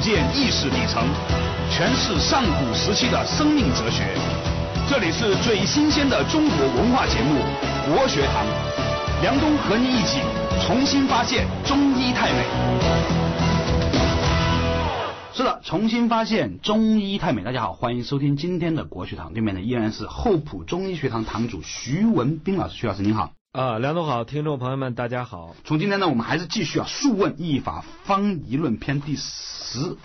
鉴意识底层，诠释上古时期的生命哲学。这里是最新鲜的中国文化节目《国学堂》，梁冬和你一起重新发现中医太美。是的，重新发现中医太美。大家好，欢迎收听今天的国学堂。对面的依然是厚朴中医学堂堂主徐文斌老师，徐老师您好。啊，梁总好，听众朋友们大家好。从今天呢，我们还是继续啊，《数问医法方仪论篇》第十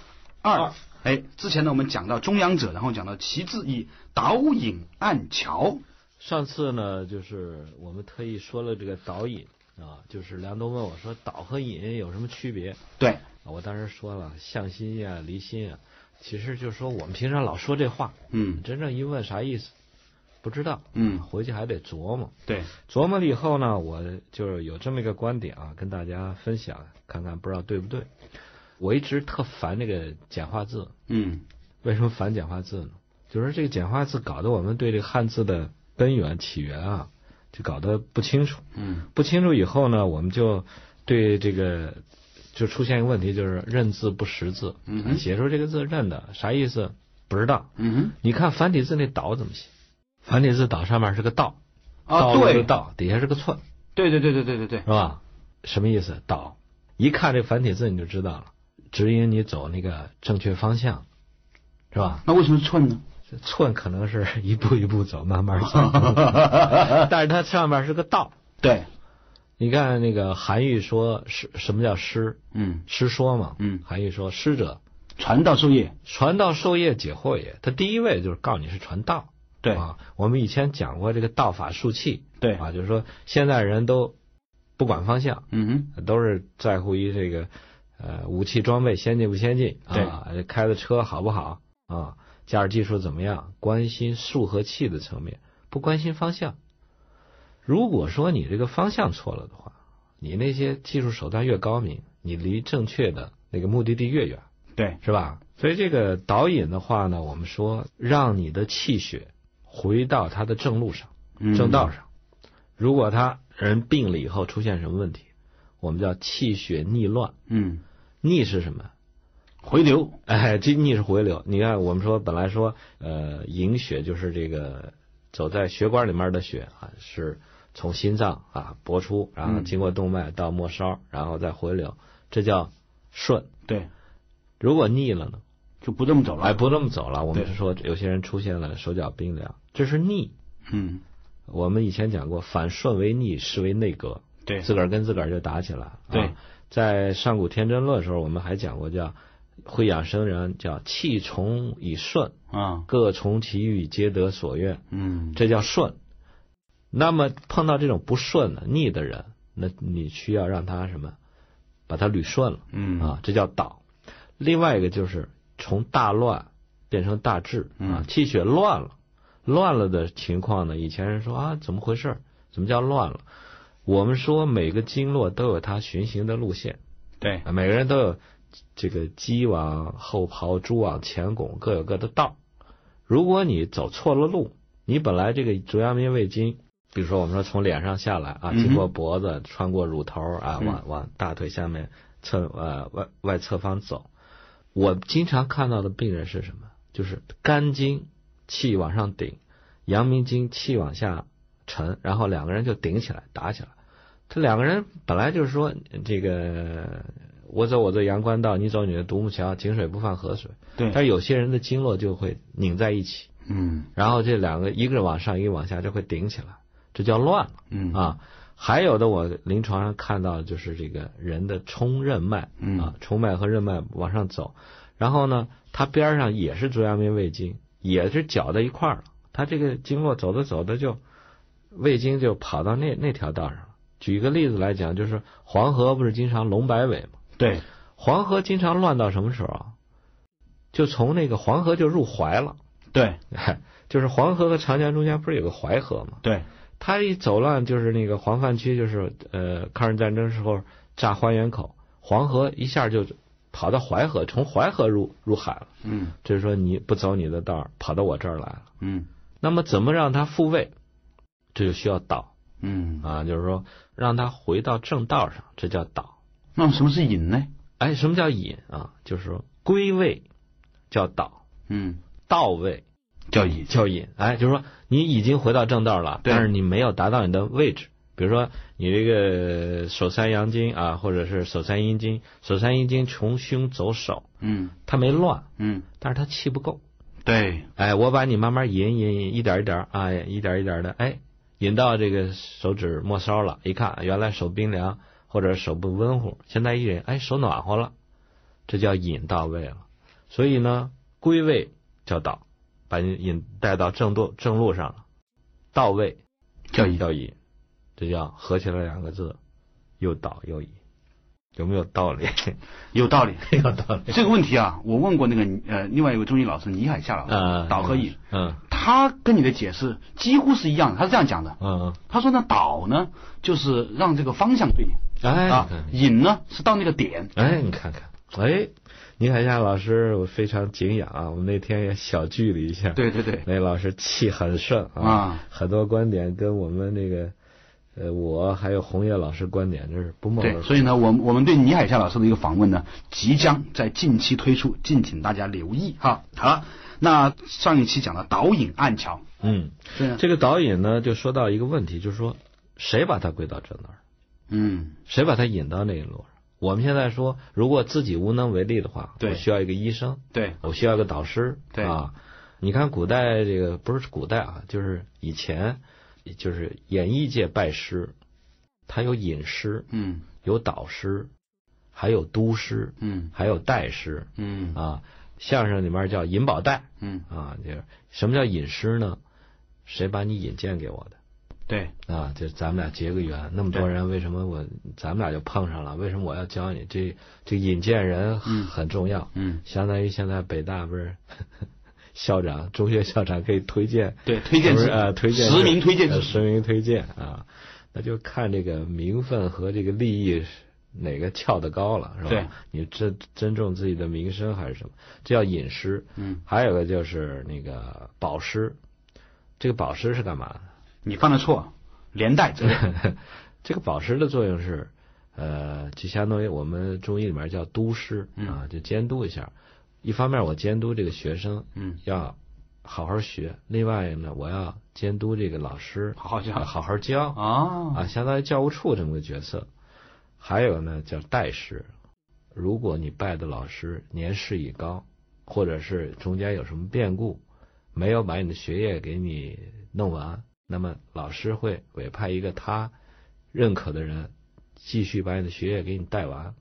二。哎，之前呢，我们讲到中央者，然后讲到其次以导引暗桥。上次呢，就是我们特意说了这个导引啊，就是梁东问我说导和引有什么区别？对，我当时说了向心呀、离心啊，其实就是说我们平常老说这话，嗯真正一问啥意思，不知道，嗯，回去还得琢磨。对，琢磨了以后呢，我就是有这么一个观点啊，跟大家分享，看看不知道对不对。我一直特烦这个简化字，嗯为什么烦简化字呢？就是这个简化字搞得我们对这个汉字的根源起源啊，就搞得不清楚。嗯不清楚以后呢，我们就对这个就出现一个问题，就是认字不识字。嗯哼写出这个字认的啥意思不知道。嗯哼，你看繁体字那“岛”怎么写？繁体字“岛”上面是个“道”，啊对“道”，底下是个“寸”，对对对对对对对是，吧？什么意思？“岛”一看这繁体字你就知道了，指引你走那个正确方向，是吧？那为什么寸呢？寸可能是一步一步走，慢慢走，但是它上面是个道。对，你看那个韩愈说诗，什么叫诗？嗯诗说嘛。嗯韩愈说诗者，传道授业，传道授业解惑也。他第一位就是告诉你是传道。对。啊，我们以前讲过这个道法术器。对。啊，就是说现在人都不管方向，嗯都是在乎于这个呃武器装备先进不先进。啊，开的车好不好？啊，驾驶技术怎么样，关心术和器的层面，不关心方向。如果说你这个方向错了的话，你那些技术手段越高明，你离正确的那个目的地越远，对，是吧？所以这个导引的话呢，我们说让你的气血回到他的正路上。嗯正道上。如果他人病了以后出现什么问题，我们叫气血逆乱。嗯，逆是什么？回流，哎，这逆是回流。你看，我们说本来说，呃，营血就是这个走在血管里面的血啊，是从心脏啊搏出，然后嗯经过动脉到末梢，然后再回流，这叫顺。对，如果逆了呢？就不这么走了。哎，不这么走了。我们是说有些人出现了手脚冰凉，这是逆。嗯，我们以前讲过，反顺为逆，是为内阁。对，自个儿跟自个儿就打起来。了。对。啊在上古天真论的时候，我们还讲过叫会养生人叫气从以顺，啊，各从其欲，皆得所愿，嗯，这叫顺。那么碰到这种不顺的逆的人，那你需要让他什么，把他捋顺了。嗯。啊，这叫导。另外一个就是从大乱变成大治。啊嗯，气血乱了，乱了的情况呢，以前人说啊，怎么回事？怎么叫乱了？我们说每个经络都有它循行的路线，对，啊每个人都有这个鸡往后刨，猪往前拱，各有各的道。如果你走错了路，你本来这个足阳明胃经，比如说我们说从脸上下来啊，经过脖子，穿过乳头啊，嗯往往大腿下面侧呃外外侧方走。我经常看到的病人是什么？就是肝经气往上顶，阳明经气往下沉，然后两个人就顶起来打起来。这两个人本来就是说这个我走我的阳关道，你走你的独木桥，井水不犯河水。对，但是有些人的经络就会拧在一起，嗯然后这两个一个往上，一个往下，就会顶起来，这叫乱了嗯，啊。还有的我临床上看到就是这个人的冲任脉嗯啊，冲脉和任脉往上走，然后呢，它边上也是足阳明胃经，也是搅在一块儿了。它这个经络走着走着就胃经就跑到那那条道上了。举一个例子来讲，就是黄河不是经常龙摆尾吗？对，黄河经常乱到什么时候啊？就从那个黄河就入淮了，对，就是黄河和长江中间不是有个淮河吗？对，它一走乱，就是那个黄泛区，就是呃抗日战争时候炸花园口，黄河一下就跑到淮河，从淮河入入海了。嗯就是说你不走你的道儿，跑到我这儿来了。嗯那么怎么让它复位？这就需要导嗯，啊，就是说让它回到正道上，这叫导。那么什么是引呢？哎，什么叫引啊？就是说归位叫导，嗯，到位叫引，叫引。哎，就是说你已经回到正道了，但是你没有达到你的位置。比如说你这个手三阳经啊，或者是手三阴经，手三阴经从胸走手，嗯。它没乱，嗯，但是它气不够。对，哎，我把你慢慢引引引，一点一点，哎，一点一点的，哎，引到这个手指末梢了，一看原来手冰凉或者手不温乎，现在一引，哎，手暖和了，这叫引到位了。所以呢，归位叫导，把你引带到正路正路上了，到位叫引，叫引，这叫合起来两个字，又导又引，有没有道理？有道理。有道理。这个问题啊，我问过那个呃另外一位中医老师倪海厦老师，嗯，导和引，嗯他跟你的解释几乎是一样的。他是这样讲的，嗯，他说呢，导呢就是让这个方向对哎，啊，引呢是到那个点。哎，你看看，哎，倪海厦老师，我非常敬仰啊！我们那天也小聚了一下，，对对对，那老师气很盛啊，啊很多观点跟我们那个呃我还有红叶老师观点这是不谋而对，所以呢，我们我们对倪海厦老师的一个访问呢，即将在近期推出，敬请大家留意哈。好了，那上一期讲了导引暗桥，嗯，对啊，这个导引呢，就说到一个问题，就是说谁把它归到正道儿，嗯谁把它引到那一路上？我们现在说，如果自己无能为力的话，对我需要一个医生，对，我需要一个导师，对啊。你看古代这个不是古代啊，就是以前，就是演艺界拜师，他有引师，嗯有导师，还有督师，嗯还有代师嗯啊。相声里面叫引宝带嗯，啊，就是什么叫引师呢？谁把你引荐给我的？对，啊，就咱们俩结个缘，那么多人，为什么我咱们俩就碰上了？为什么我要教你？这这引荐人嗯很重要，嗯相当于现在北大不是校长、中学校长可以推荐，对，推荐呃推荐实名推荐实名推荐啊，那就看这个名分和这个利益是哪个翘得高了，是吧？你尊尊重自己的名声还是什么？这叫隐师。嗯，还有个就是那个保师，这个保师是干嘛的？你犯了错，连带责任。这个保师的作用是，呃，就相当于我们中医里面叫督师嗯啊，就监督一下。一方面我监督这个学生嗯，要好好学，另外呢，我要监督这个老师好好教啊好好教啊啊，相当于教务处这么个角色。还有呢，叫代师。如果你拜的老师年事已高，或者是中间有什么变故，没有把你的学业给你弄完，那么老师会委派一个他认可的人，继续把你的学业给你带完。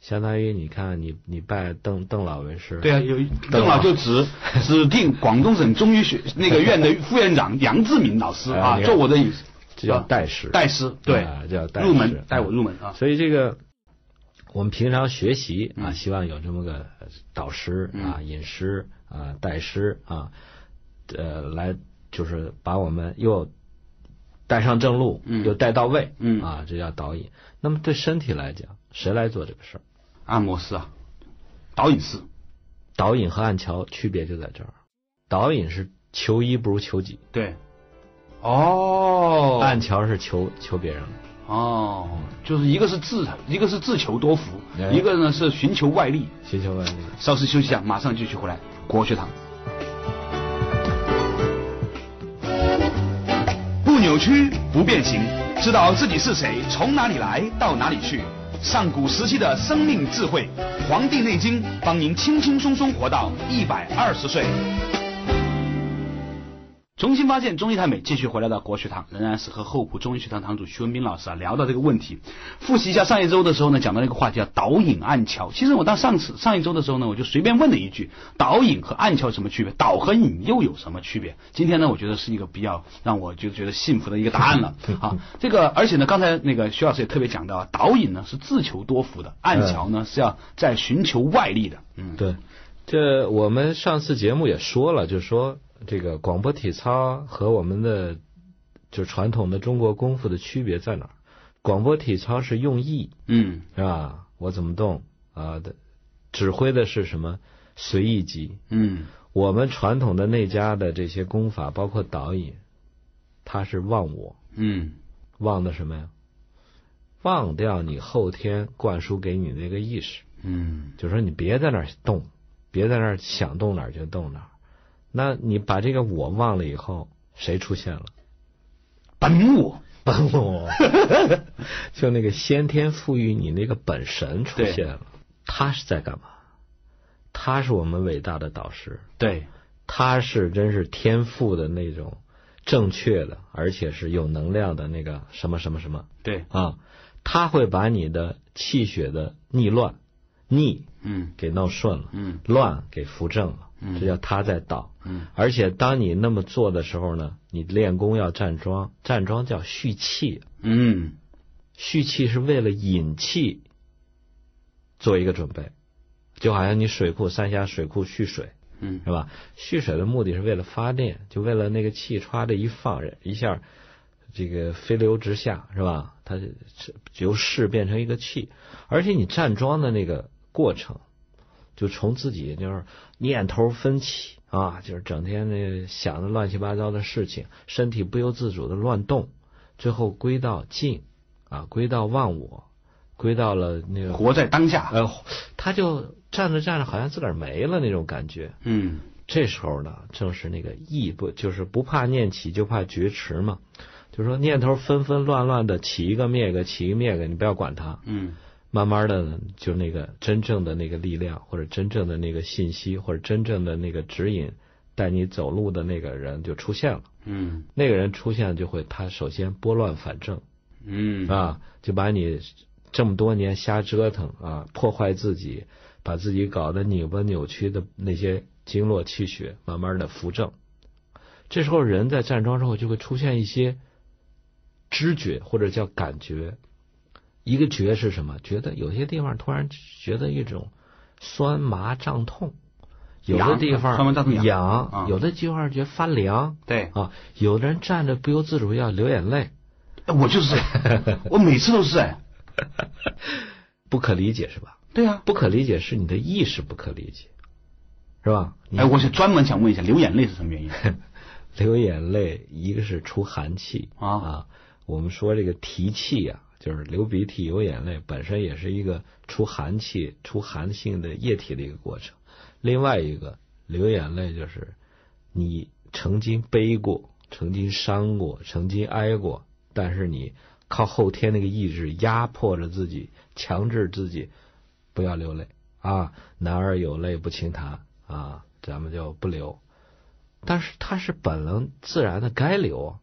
相当于你看你你拜邓邓老为师，对啊，有邓老就指指定广东省中医学那个院的副院长杨志明老师啊，做我的引这叫代师，代师，对，啊叫代入门带我入门啊，所以这个我们平常学习啊，嗯。希望有这么个导师啊、引师啊、带师啊，呃，来就是把我们又带上正路，嗯。又带到位，嗯。啊，这叫导引。那么对身体来讲，谁来做这个事儿？按摩师啊，导引师，导引和按桥区别就在这儿，导引是求医不如求己，对，哦，按桥是求求别人。哦，就是一个是自，一个是自求多福，哎一个呢是寻求外力。寻求外力。稍事休息一下，马上继续回来。国学堂，不扭曲，不变形，知道自己是谁，从哪里来，到哪里去。上古时期的生命智慧，《黄帝内经》帮您轻轻松松活到一百二十岁。重新发现中医太美，继续回来到国学堂，仍然是和厚朴中医学堂堂主徐文斌老师啊聊到这个问题。复习一下上一周的时候呢，讲到那个话题叫导引暗桥。其实我到上次上一周的时候呢，我就随便问了一句：导引和暗桥什么区别？导和引又有什么区别？今天呢，我觉得是一个比较让我就觉得幸福的一个答案了 啊。这个而且呢，刚才那个徐老师也特别讲到啊，导引呢是自求多福的，暗桥呢是要在寻求外力的。嗯，对，这我们上次节目也说了，就是说这个广播体操和我们的就传统的中国功夫的区别在哪儿？广播体操是用意，嗯是吧？我怎么动啊？的指挥的是什么？随意击。嗯我们传统的内家的这些功法，包括导引，它是忘我，嗯忘的什么呀？忘掉你后天灌输给你那个意识。嗯就说你别在那儿动，别在那儿想动哪儿就动哪儿。那你把这个我忘了以后，谁出现了？本我，本我，就那个先天赋予你那个本神出现了。他是在干嘛？他是我们伟大的导师。对，他是真是天赋的那种正确的，而且是有能量的那个什么什么什么对，啊。他会把你的气血的逆乱、逆嗯给弄顺了，嗯乱给扶正了，嗯这叫他在道。嗯。而且当你那么做的时候呢，你练功要站桩，站桩叫蓄气，嗯。蓄气是为了引气做一个准备，就好像你水库三峡水库蓄水嗯。是吧？蓄水的目的是为了发电，就为了那个气歘的一放一下，这个飞流直下是吧？它是由势变成一个气，而且你站桩的那个过程，就从自己就是念头分起啊，就是整天那想的乱七八糟的事情，身体不由自主的乱动，最后归到静啊，归到忘我，归到了那个活在当下。呃，他就站着站着好像自个儿没了那种感觉。嗯这时候呢，正是那个意不就是不怕念起，就怕觉迟嘛。就是说念头纷纷乱乱的起一个灭一个，起一个灭一个，你不要管它。嗯慢慢的，就那个真正的那个力量，或者真正的那个信息，或者真正的那个指引，带你走路的那个人就出现了。嗯那个人出现就会，他首先拨乱反正嗯啊，就把你这么多年瞎折腾啊，破坏自己，把自己搞得拧巴扭曲的那些经络气血，慢慢的扶正。这时候人在站桩之后就会出现一些知觉或者叫感觉。一个觉是什么？觉得有些地方突然觉得一种酸麻胀痛，有的地方痒有的地方觉得发凉对，啊，有的人站着不由自主要流眼泪，哎我就是哎，我每次都是哎。不可理解是吧？对啊，不可理解是你的意识不可理解，是吧？哎，我是专门想问一下，流眼泪是什么原因？流眼泪，一个是出寒气啊我们说这个提气呀、就是流鼻涕、流眼泪，本身也是一个出寒气、出寒性的液体的一个过程。另外一个流眼泪，就是你曾经悲过、曾经伤过、曾经哀过，但是你靠后天那个意志压迫着自己，强制自己不要流泪啊。男儿有泪不轻弹啊，咱们就不流。但是它是本能自然的该流啊，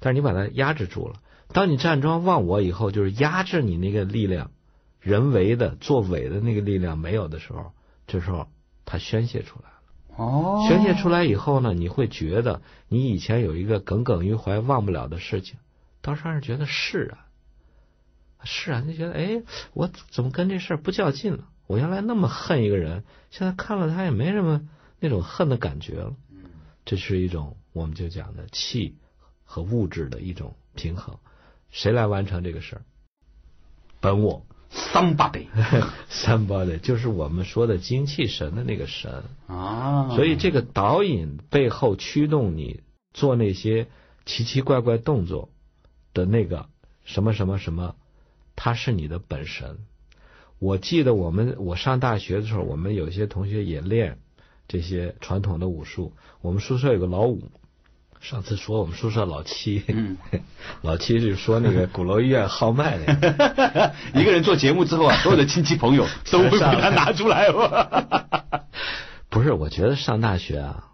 但是你把它压制住了。当你站桩忘我以后，就是压制你那个力量，人为的作伪的那个力量没有的时候，这时候它宣泄出来了。哦宣泄出来以后呢，你会觉得你以前有一个耿耿于怀、忘不了的事情，当时让人觉得释然，释然就觉得哎，我怎么跟这事儿不较劲了？我原来那么恨一个人，现在看了他也没什么那种恨的感觉了。这是一种我们就讲的气和物质的一种平衡。谁来完成这个事儿？本我，somebody，somebody，就是我们说的精气神的那个神。啊，所以这个导引背后驱动你做那些奇奇怪怪动作的那个什么什么什么，它是你的本神。我记得我们我上大学的时候，我们有些同学也练这些传统的武术。我们宿舍有个老五，上次说我们宿舍老七，嗯 老七就说那个鼓楼医院号脉那个。一个人做节目之后啊，所有的亲戚朋友 都会把他拿出来吧。不是，我觉得上大学啊，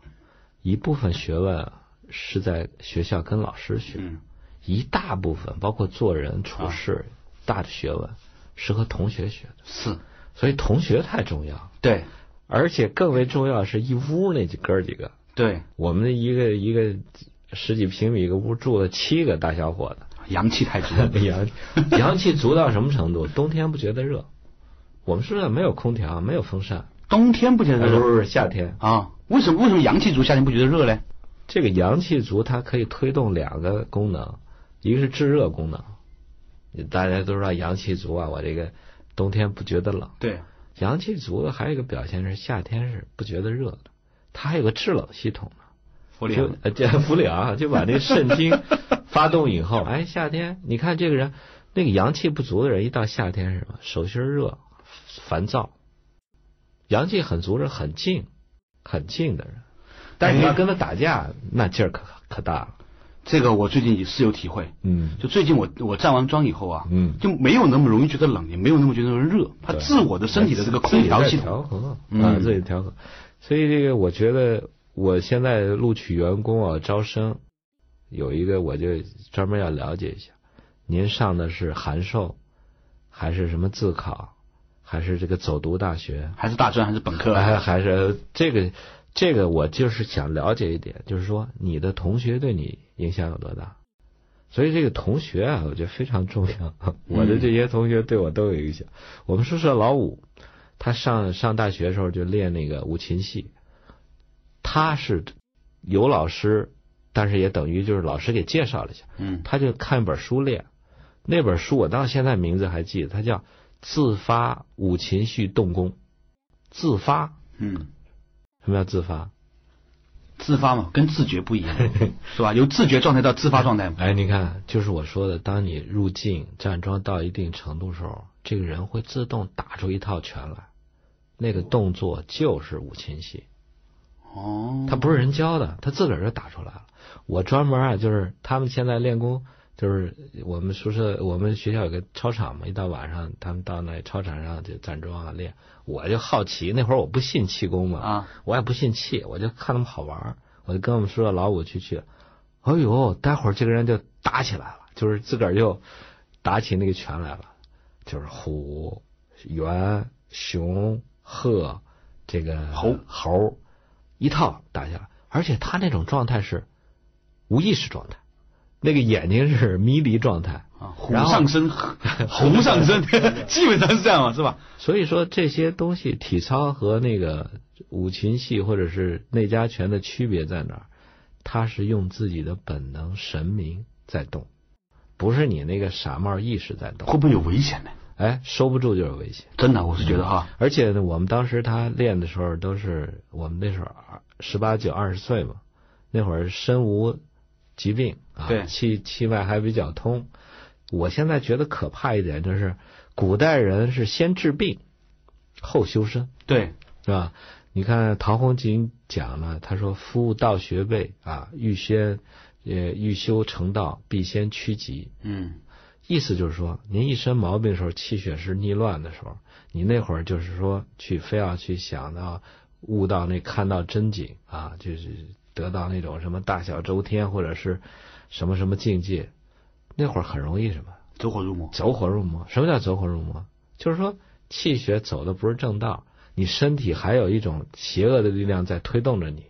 一部分学问是在学校跟老师学，嗯一大部分包括做人处事、大的学问是和同学学的，是，所以同学太重要。对而且更为重要是一屋那几哥儿几个，对，我们的一个一个十几平米一个屋住了七个大小伙子阳气太足。子，阳阳气足到什么程度？冬天不觉得热，我们宿舍没有空调，没有风扇，冬天不觉得热呃不是夏天，啊？为什么为什么阳气足夏天不觉得热呢？这个阳气足，它可以推动两个功能，一个是制热功能，大家都知道阳气足啊，我这个冬天不觉得冷。对，阳气足的还有一个表现是夏天是不觉得热的，它还有个制冷系统呢。氟利昂 就把那个肾经发动以后，哎，夏天你看这个人那个阳气不足的人，一到夏天是什么？手心热、烦躁阳气很足是很静、很静的人，但是你要跟他打架，那劲儿可可大了。这个我最近也是有体会。嗯就最近我我站完桩以后啊，嗯就没有那么容易觉得冷，也没有那么觉得热，它自我的身体的这个空调系统调统，和嗯啊，自己调和。所以这个我觉得，我现在录取员工啊，招生有一个，我就专门要了解一下，您上的是函授，还是什么自考，还是这个走读大学，还是大专还是本科，还还是这个这个，我就是想了解一点，就是说你的同学对你影响有多大。所以这个同学啊，我觉得非常重要。我的这些同学对我都有影响。我们宿舍老五，他上上大学的时候就练那个五禽戏，他是有老师，但是也等于就是老师给介绍了一下，嗯他就看一本书练。那本书我到现在名字还记得，他叫《自发五禽戏动功》。自发，嗯，什么叫自发？自发嘛，跟自觉不一样，是吧？由自觉状态到自发状态嘛，哎，你看，就是我说的，当你入境站桩到一定程度时候，这个人会自动打出一套拳来，那个动作就是五禽戏，哦，他不是人教的，他自个儿就打出来了。我专门啊，就是他们现在练功，就是我们宿舍我们学校有个操场嘛，一到晚上他们到那操场上就站桩啊练，我就好奇，那会儿我不信气功嘛，啊，我也不信气，我就看他们好玩儿，我就跟我们宿舍老五去去。哎呦，待会儿这个人就打起来了，就是自个儿就打起那个拳来了，就是虎、猿、熊、鹤，这个猴猴一套打下来，而且他那种状态是无意识状态，那个眼睛是迷离状态。啊，虎上身，猴上身，基本上是这样嘛，是吧？所以说这些东西，体操和那个五禽戏或者是内家拳的区别在哪儿？他是用自己的本能神明在动，不是你那个傻帽意识在动。会不会有危险呢？哎，收不住就是危险。真的，我是觉得哈，而且呢，我们当时他练的时候都是我们那时候十八九二十岁嘛，那会儿身无疾病啊，对气气脉还比较通。我现在觉得可怕一点就是，古代人是先治病，后修身，对，是吧？你看陶弘景讲了，他说：“夫道学备啊，欲先呃欲修成道，必先趋吉。”嗯，意思就是说，您一身毛病的时候，气血是逆乱的时候，你那会儿就是说去非要去想到悟到那看到真景啊，就是得到那种什么大小周天或者是什么什么境界，那会儿很容易什么走火入魔，走火入魔。什么叫走火入魔？就是说气血走的不是正道，你身体还有一种邪恶的力量在推动着你，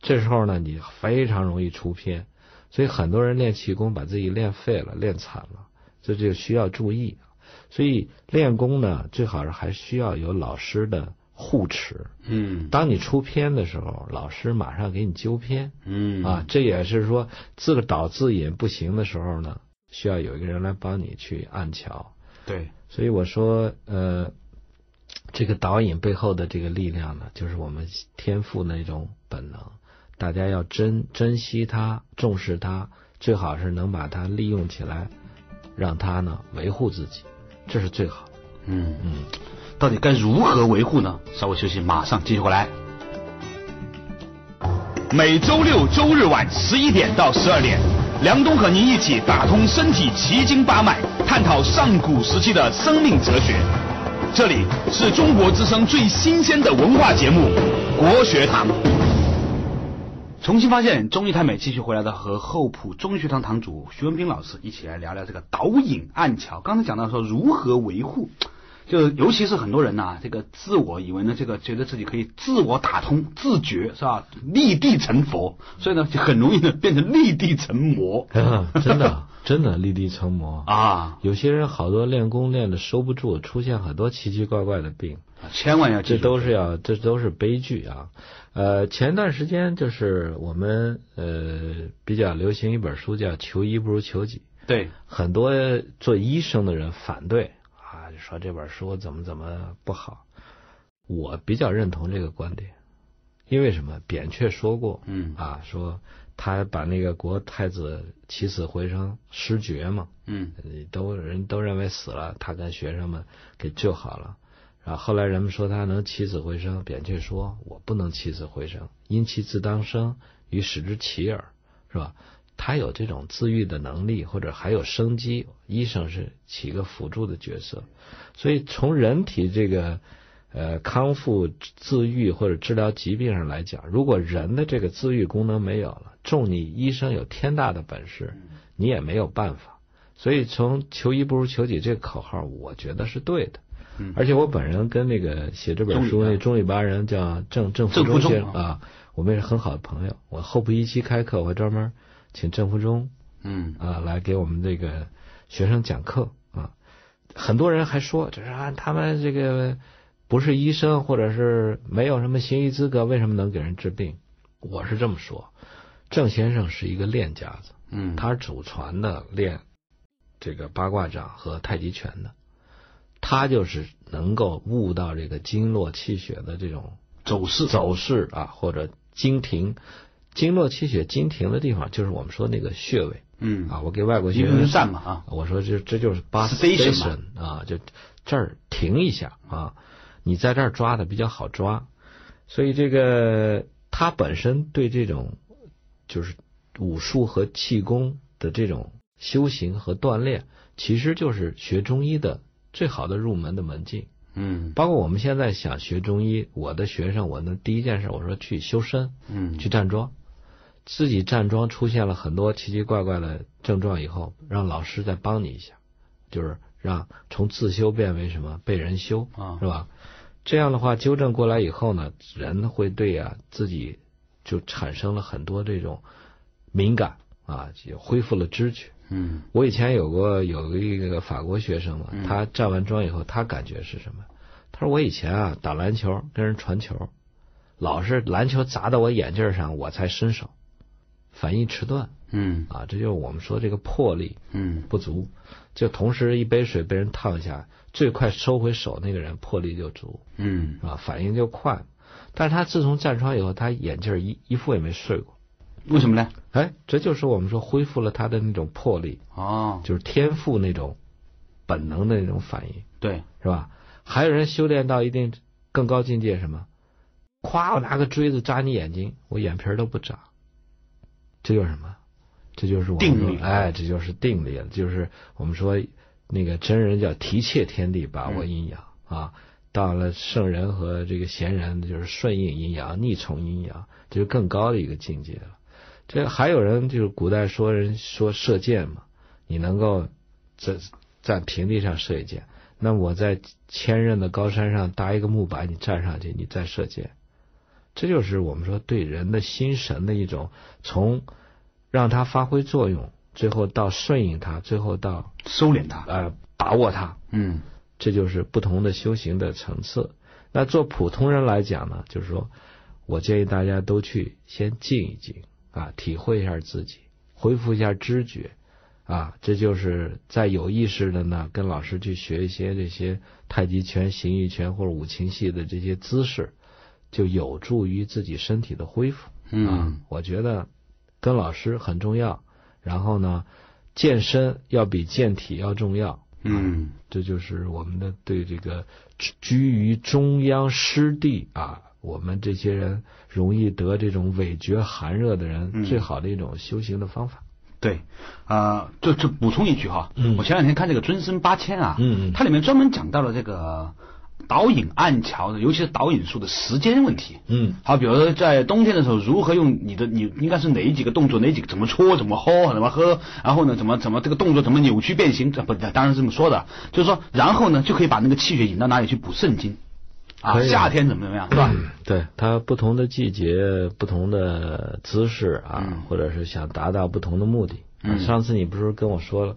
这时候呢，你非常容易出偏。所以很多人练气功把自己练废了，练惨了，这就需要注意。所以练功呢，最好是还需要有老师的护持。嗯当你出片的时候，老师马上给你纠偏嗯啊。这也是说自导自引不行的时候呢，需要有一个人来帮你去按桥。对，所以我说，呃，这个导引背后的这个力量呢，就是我们天赋的那种本能，大家要珍珍惜它，重视它，最好是能把它利用起来，让他呢维护自己，这是最好的。嗯嗯，到底该如何维护呢？稍微休息，马上继续回来。每周六周日晚十一点到十二点，梁冬和您一起打通身体奇经八脉，探讨上古时期的生命哲学。这里是中国之声最新鲜的文化节目《国学堂》。重新发现中医太美，继续回来的和厚朴中医学堂堂主徐文斌老师一起来聊聊这个导引暗桥。刚才讲到说如何维护，就尤其是很多人呐、这个自我以为呢，这个觉得自己可以自我打通、自觉是吧？立地成佛，所以呢就很容易呢变成立地成魔真的真的立地成魔。啊！有些人好多练功练的收不住，出现很多奇奇怪怪的病。千万要记住，这都是要，这都是悲剧啊！呃，前段时间就是我们呃比较流行一本书叫《求医不如求己》，对，很多做医生的人反对啊，就说这本书怎么怎么不好。我比较认同这个观点，因为什么？扁鹊说过嗯啊，说他把那个国太子起死回生失绝嘛，嗯都人都认为死了，他跟学生们给救好了。然后后来人们说他能起死回生，扁鹊说：“我不能起死回生，因其自当生，与使之起耳，是吧？”他有这种自愈的能力，或者还有生机，医生是起一个辅助的角色。所以从人体这个呃康复、自愈或者治疗疾病上来讲，如果人的这个自愈功能没有了，纵你医生有天大的本事，你也没有办法。所以从求医不如求己这个口号，我觉得是对的。而且我本人跟那个写这本书那中里巴人叫郑郑福忠先生啊，我们也是很好的朋友。我后不一期开课，我还专门。请郑福忠，嗯啊，来给我们这个学生讲课啊。很多人还说，就是啊，他们这个不是医生，或者是没有什么行医资格，为什么能给人治病？我是这么说，郑先生是一个练家子，嗯，他是祖传的练这个八卦掌和太极拳的，他就是能够悟到这个经络气血的这种走势走势啊，或者经停。经络气血经停的地方，就是我们说那个穴位。嗯啊，我给外国学生站嘛啊，我说这这就是 station 啊，就这儿停一下啊，你在这儿抓的比较好抓。所以这个他本身对这种就是武术和气功的这种修行和锻炼，其实就是学中医的最好的入门的门径。嗯，包括我们现在想学中医，我的学生，我的第一件事，我说去修身，嗯，去站桩。自己站桩出现了很多奇奇怪怪的症状以后，让老师再帮你一下，就是让从自修变为什么被人修啊，是吧？这样的话纠正过来以后呢，人会对啊自己就产生了很多这种敏感啊，也恢复了知觉。嗯，我以前有过有一个法国学生嘛，他站完桩以后，他感觉是什么？他说我以前啊打篮球跟人传球，老是篮球砸到我眼镜上，我才伸手。反应迟钝，嗯啊，这就是我们说这个魄力，嗯不足。就同时一杯水被人烫一下，最快收回手那个人魄力就足，嗯啊，反应就快。但是他自从站桩以后，他眼镜一一副也没睡过，为什么呢？哎，这就是我们说恢复了他的那种魄力，哦，就是天赋那种本能的那种反应，对，是吧？还有人修炼到一定更高境界，什么？咵，我拿个锥子扎你眼睛，我眼皮都不眨。这就是什么？这就是定力，哎，这就是定力了。就是我们说那个真人叫提切天地，把握阴阳啊。到了圣人和这个贤人，就是顺应阴阳，逆从阴阳，这是更高的一个境界了。这还有人就是古代说人说射箭嘛，你能够在在平地上射一箭，那我在千仞的高山上搭一个木板，你站上去，你再射箭。这就是我们说对人的心神的一种，从让它发挥作用，最后到顺应它，最后到收敛它，呃，把握它。嗯，这就是不同的修行的层次。那做普通人来讲呢，就是说我建议大家都去先静一静啊，体会一下自己，恢复一下知觉啊。这就是在有意识的呢，跟老师去学一些这些太极拳、形意拳或者五禽戏的这些姿势。就有助于自己身体的恢复。嗯，我觉得跟老师很重要。然后呢，健身要比健体要重要。嗯，这就是我们的对这个居于中央湿地啊，我们这些人容易得这种尾绝寒热的人最好的一种修行的方法。对，啊，就就补充一句哈，嗯，我前两天看这个《尊生八千》啊，嗯嗯，它里面专门讲到了这个。导引暗桥的，尤其是导引术的时间问题。嗯，好，比如说在冬天的时候，如何用你的你应该是哪几个动作，哪几个怎么搓，怎么喝，怎么喝，然后呢，怎么怎么这个动作怎么扭曲变形？这不当然是这么说的，就是说，然后呢就可以把那个气血引到哪里去补肾精。啊，夏天怎么怎么样，是吧？对，它不同的季节、不同的姿势啊，或者是想达到不同的目的。嗯上次你不是跟我说了？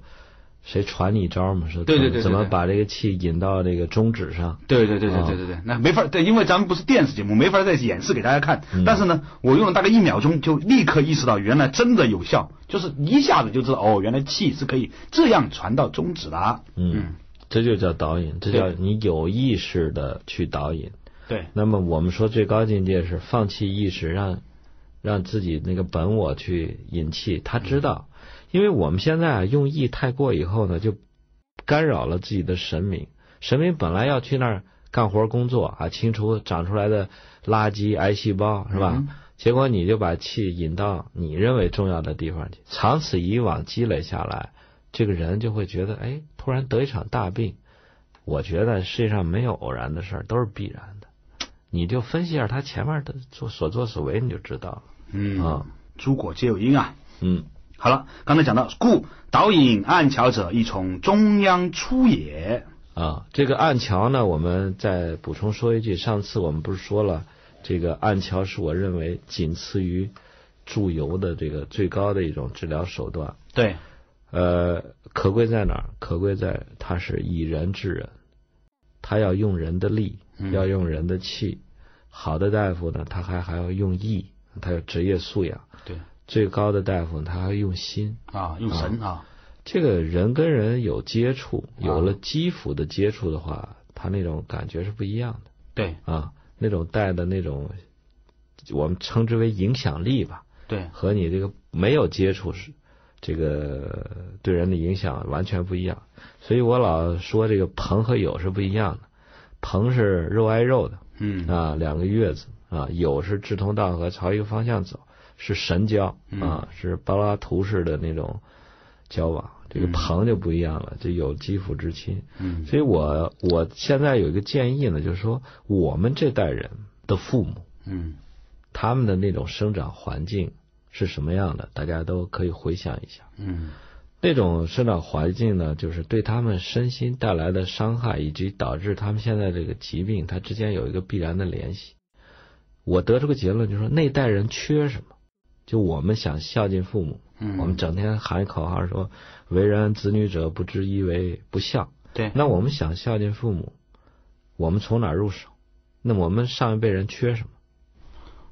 谁传你一招嘛？是对对对，怎么把这个气引到这个中指上？对对对对对对对，那没法对，因为咱们不是电视节目，没法再演示给大家看。但是呢，我用了大概一秒钟，就立刻意识到原来真的有效，就是一下子就知道哦，原来气是可以这样传到中指的。嗯，这就叫导引，这叫你有意识的去导引。对。那么我们说最高境界是放弃意识，让让自己那个本我去引气，他知道。因为我们现在啊用意太过以后呢，就干扰了自己的神明。神明本来要去那儿干活工作啊，清除长出来的垃圾、癌细胞，是吧？嗯结果你就把气引到你认为重要的地方去，长此以往积累下来，这个人就会觉得，哎，突然得一场大病。我觉得世界上没有偶然的事儿，都是必然的。你就分析一下他前面的做所作所为，你就知道了。嗯啊，诸果皆有因啊。嗯，好了，刚才讲到，故导引暗桥者，亦从中央出也。啊，这个暗桥呢，我们再补充说一句，上次我们不是说了，这个暗桥是我认为仅次于注油的这个最高的一种治疗手段。对，呃，可贵在哪儿？可贵在它是以人治人，他要用人的力，嗯要用人的气。好的大夫呢，他还还要用意，他有职业素养。对，最高的大夫，他还用心。啊，用神啊，这个人跟人有接触，啊。有了肌肤的接触的话，他那种感觉是不一样的。对。啊，那种带的那种，我们称之为影响力吧，对，和你这个没有接触是这个对人的影响完全不一样。所以我老说这个朋和友是不一样的，朋是肉挨肉的。嗯。啊，两个月子。啊，友是志同道合，朝一个方向走，是神交啊，是柏拉图式的那种交往。这个嗯朋就不一样了，就有肌肤之亲。嗯所以我我现在有一个建议呢，就是说我们这代人的父母，嗯他们的那种生长环境是什么样的，大家都可以回想一下。嗯那种生长环境呢，就是对他们身心带来的伤害，以及导致他们现在这个疾病，它之间有一个必然的联系。我得出个结论，就是说那代人缺什么？就我们想孝敬父母，嗯，我们整天喊口号说“为人子女者，不知一为不孝”。对，那我们想孝敬父母，我们从哪儿入手？那我们上一辈人缺什么？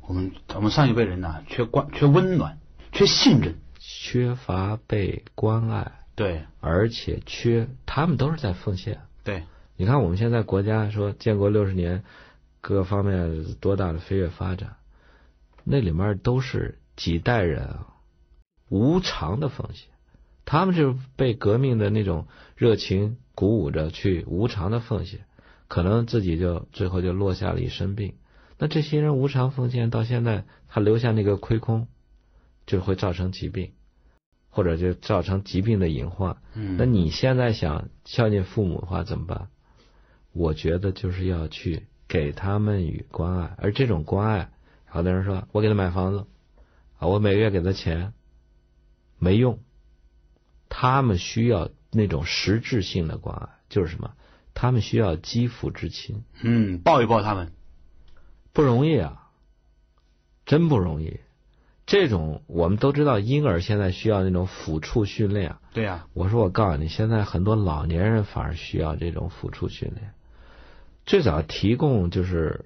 我们我们上一辈人呢，缺关，缺温暖，缺信任。缺乏被关爱，对而且缺他们都是在奉献。对，你看我们现在国家说建国六十年，各方面多大的飞跃发展，那里面都是几代人啊无偿的奉献，他们就是被革命的那种热情鼓舞着去无偿的奉献，可能自己就最后就落下了一身病。那这些人无偿奉献到现在，他留下那个亏空，就会造成疾病，或者就造成疾病的隐患。嗯，那你现在想孝敬父母的话怎么办？我觉得就是要去给他们与关爱，而这种关爱，好多人说我给他买房子，啊，我每个月给他钱，没用。他们需要那种实质性的关爱，就是什么？他们需要肌肤之亲，嗯，抱一抱他们。不容易啊，真不容易。这种我们都知道，婴儿现在需要那种抚触训练。对呀、我说我告诉你，现在很多老年人反而需要这种抚触训练。最早提供就是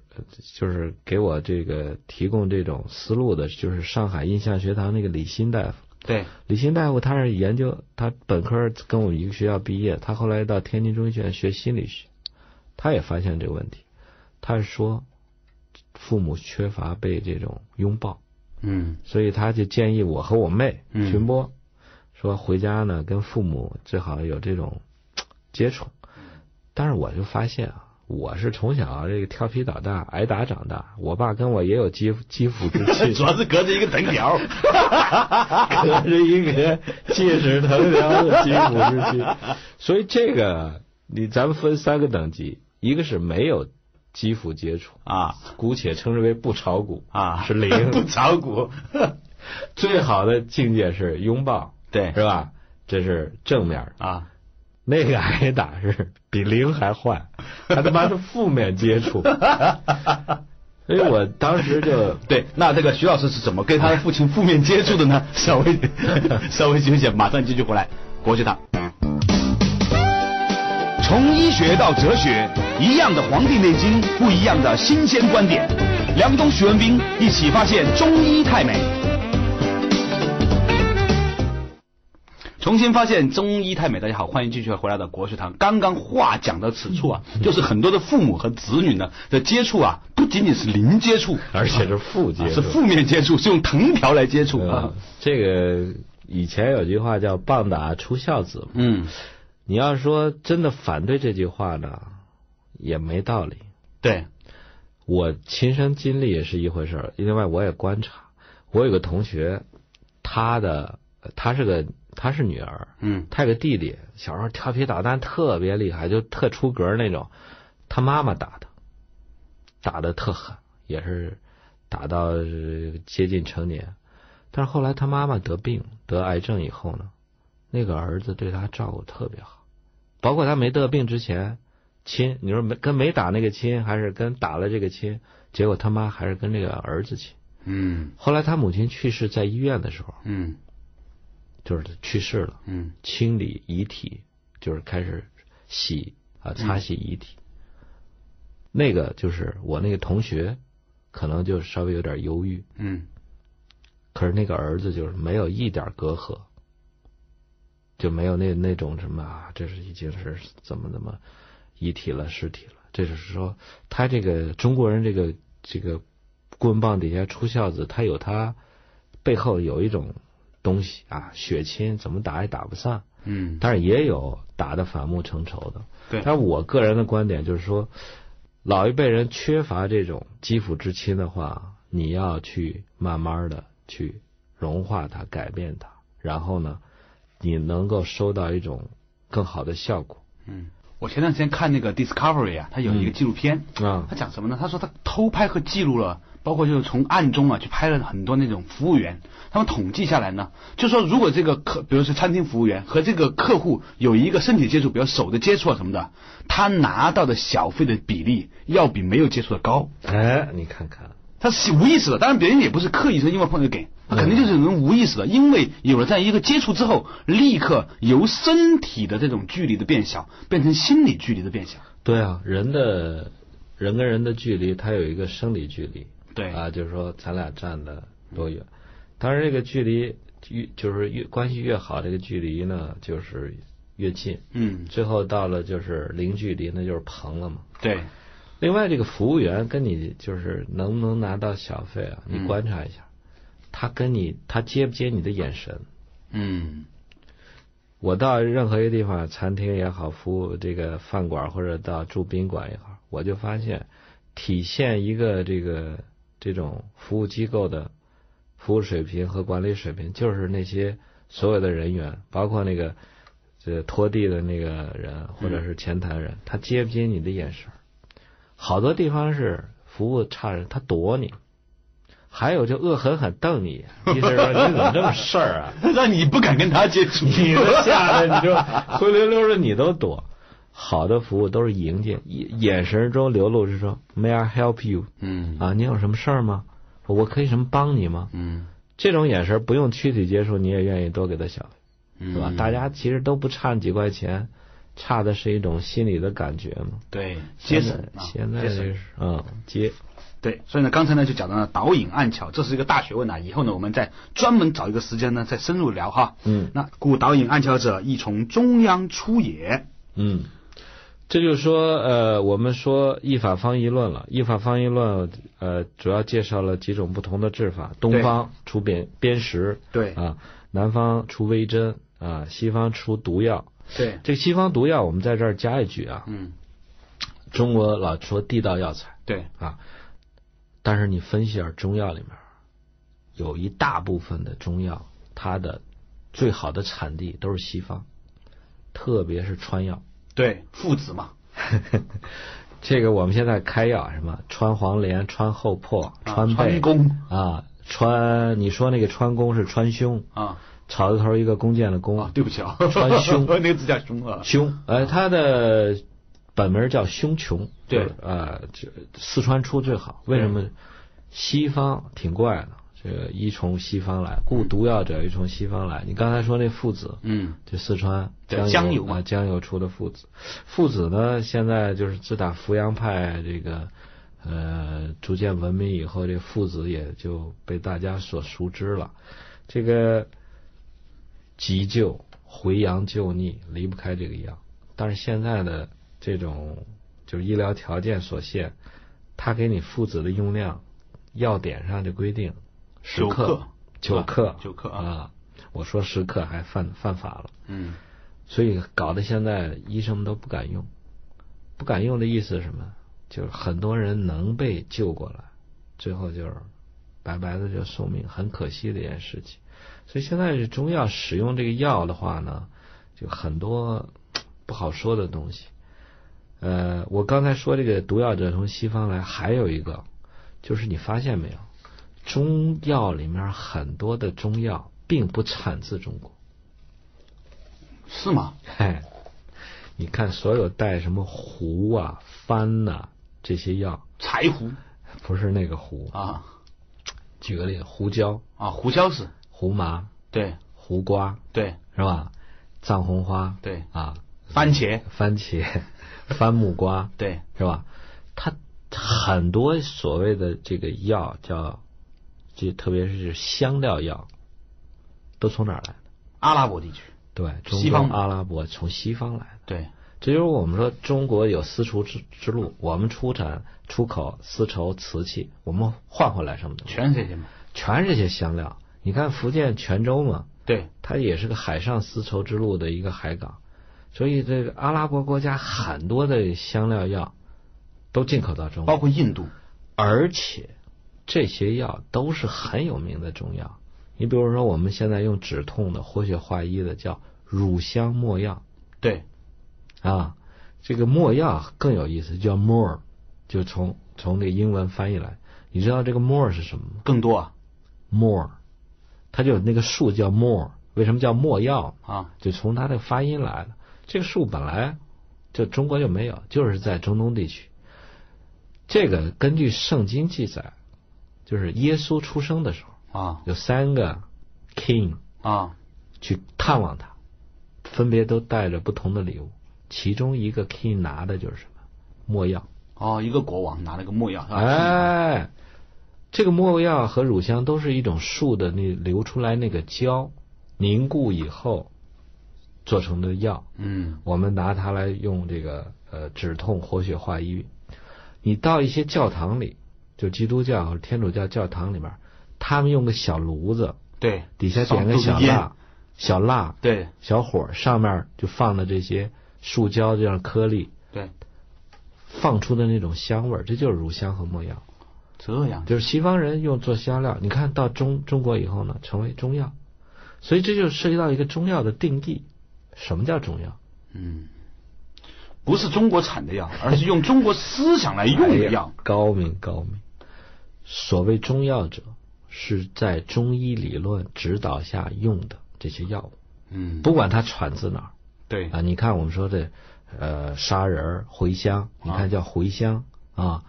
就是给我这个提供这种思路的，就是上海印象学堂那个李欣大夫。对，李欣大夫他是研究，他本科跟我们一个学校毕业，他后来到天津中医学院学心理学，他也发现这个问题。他是说，父母缺乏被这种拥抱，嗯所以他就建议我和我妹嗯群播，说回家呢跟父母最好有这种接触。但是我就发现啊，我是从小这个调皮捣蛋、挨打长大，我爸跟我也有肌肌肤之亲，主要是隔着一个藤条。隔着一个戒指藤条的肌肤之亲，所以这个你咱们分三个等级，一个是没有肌肤接触，啊姑且称之为不炒股啊，是零，不炒股。最好的境界是拥抱，对是吧？这是正面，啊，那个挨打是比零还坏，他他妈是负面接触，所以我当时就 对，那这个徐老师是怎么跟他的父亲负面接触的呢？稍微稍微休息，马上继续回来。国学堂，从医学到哲学，一样的《黄帝内经》，不一样的新鲜观点。梁冬、徐文兵一起发现中医太美。重新发现中医太美。大家好，欢迎继续回来的国学堂。刚刚话讲到此处啊，就是很多的父母和子女呢的接触啊，不仅仅是零接触，而且是负接触，是负面接触，是用藤条来接触啊啊。。这个以前有句话叫“棒打出孝子”，嗯你要说真的反对这句话呢，也没道理。对，我亲身经历也是一回事儿，另外我也观察，我有个同学，他的他是个他是女儿，嗯。她有个弟弟，小时候调皮捣蛋特别厉害，就特出格那种，他妈妈打的，打的特狠，也是打到呃接近成年，但是后来他妈妈得病得癌症以后呢，那个儿子对他照顾特别好，包括他没得病之前亲，你说没跟没打那个亲，还是跟打了这个亲，结果他妈还是跟这个儿子亲。嗯。后来他母亲去世，在医院的时候嗯就是去世了。嗯清理遗体，就是开始洗啊擦洗遗体。那个就是我那个同学，可能就稍微有点忧郁，嗯可是那个儿子就是没有一点隔阂，就没有那那种什么啊，这是已经是怎么怎么遗体了尸体了。这就是说，他这个中国人这个这个棍棒底下出孝子，他有他背后有一种东西啊，血亲怎么打也打不散。嗯，但是也有打得反目成仇的。对但是我个人的观点就是说，老一辈人缺乏这种肌肤之亲的话，你要去慢慢的去融化它、改变它，然后呢，你能够收到一种更好的效果嗯，我前段时间看那个 Discovery 啊，它有一个纪录片，啊他讲什么呢？他说他偷拍和记录了，包括就是从暗中啊去拍了很多那种服务员，他们统计下来呢，就说如果这个客，比如说餐厅服务员和这个客户有一个身体接触，比如手的接触啊什么的，他拿到的小费的比例要比没有接触的高。哎，你看看，他是无意识的，当然别人也不是刻意说因为朋友给，他肯定就是人无意识的，因为有了这样一个接触之后，立刻由身体的这种距离的变小，变成心理距离的变小。对啊，人的人跟人的距离，它有一个生理距离。对啊，就是说咱俩站的多远。当然，这个距离越就是越关系越好，这个距离呢就是越近。嗯，最后到了就是零距离，那就是朋了嘛。对，另外，这个服务员跟你就是能不能拿到小费啊？你嗯观察一下，他跟你他接不接你的眼神？嗯我到任何一个地方，餐厅也好，服务这个饭馆或者到住宾馆也好，我就发现，体现一个这个这种服务机构的服务水平和管理水平，就是那些所有的人员，包括那个这拖地的那个人或者是前台人，他接不接你的眼神？好多地方是服务差人，他躲你。还有就恶狠狠瞪你一眼，意思是说你怎么这么事儿啊？让你不敢跟他接触，你都吓得你就灰溜溜的，你都躲。好的服务都是迎接，眼眼神中流露是说 “May I help you？” 嗯啊，你有什么事儿吗？我可以什么帮你吗？嗯这种眼神不用躯体接触，你也愿意多给他小费，嗯，是吧？大家其实都不差几块钱，差的是一种心理的感觉嘛。对接现审啊，现在嗯接，对，所以呢，刚才呢就讲到了导引暗桥，这是一个大学问啊。以后呢，我们再专门找一个时间呢，再深入聊哈。嗯那故导引暗桥者，亦从中央出也。嗯，这就是说，呃，我们说一法方一论了。一法方一论，呃，主要介绍了几种不同的治法。东方出砭砭石，对啊，南方出微针，啊，西方出毒药。对，这个西方毒药，我们在这儿加一句啊，嗯，中国老说地道药材对，啊，但是你分析一下中药里面，有一大部分的中药，它的最好的产地都是西方，特别是川药。对，父子嘛，这个我们现在开药什么川黄连、川厚朴、啊川贝川芎啊，川你说那个川弓是川胸，啊。草字头一个弓箭的弓，啊，对不起啊，川芎 那个字叫胸啊。胸，呃，它的本名叫胸穷，对。呃，这四川出最好，为什么？西方挺怪的，这个一从西方来，故毒药者一从西方来。你刚才说那附子，嗯，就四川江江油嘛啊，江油出的附子。附子呢，现在就是自打扶阳派这个呃逐渐文明以后，这附子也就被大家所熟知了。这个急救、回阳救逆离不开这个药，但是现在的这种就是医疗条件所限，他给你附子的用量，药典上就规定十九克九克，九克啊啊！我说十克还犯犯法了，嗯所以搞得现在医生们都不敢用，不敢用的意思是什么？就是很多人能被救过来，最后就是白白的就送命，很可惜的一件事情。所以现在是中药使用这个药的话呢，就很多不好说的东西。呃，我刚才说这个毒药者从西方来，还有一个就是你发现没有，中药里面很多的中药并不产自中国。是吗？嘿，你看所有带什么胡啊、番呐、这些药，柴胡。不是那个胡。啊。举个例子，胡椒、啊，胡椒是，胡麻、对。胡瓜。对。是吧？藏红花。对，啊，番茄。番茄、番木瓜。对，是吧？它很多所谓的这个药叫，这特别是香料药，都从哪儿来的？阿拉伯地区，对，中西方阿拉伯从西方来的。对，这就是我们说中国有丝绸之之路，我们出产出口丝绸、瓷器，我们换回来什么东西？全是这些嘛，全是这些香料。你看福建泉州嘛，对，它也是个海上丝绸之路的一个海港，所以这个阿拉伯国家很多的香料药都进口到中国，包括印度，而且这些药都是很有名的中药。你比如说我们现在用止痛的、活血化瘀的叫乳香没药。对，啊，这个没药更有意思，叫 more，就从从这个英文翻译来。你知道这个 more 是什么吗更多啊？more，它就那个树叫 more，为什么叫没药？啊，就从它的发音来的。这个树本来就中国就没有，就是在中东地区。这个根据圣经记载，就是耶稣出生的时候，啊有三个 king 啊去探望他，分别都带着不同的礼物。其中一个 king 拿的就是什么？没药。哦，一个国王拿了个没药？哎，这个没药和乳香都是一种树的那流出来那个胶凝固以后做成的药。嗯，我们拿它来用这个呃止痛、活血化瘀。你到一些教堂里，就基督教和天主教教堂里面，他们用个小炉子，对，底下点个小蜡，小蜡对小火，上面就放的这些树胶这样颗粒，对，放出的那种香味儿，这就是乳香和没药。这样就是西方人用做香料，你看到中中国以后呢，成为中药，所以这就涉及到一个中药的定义，什么叫中药？嗯，不是中国产的药，而是用中国思想来用的药。高明高明。所谓中药者，是在中医理论指导下用的这些药物，嗯，不管它产自哪儿对啊。你看我们说的呃砂仁儿、茴香，你看叫茴香啊，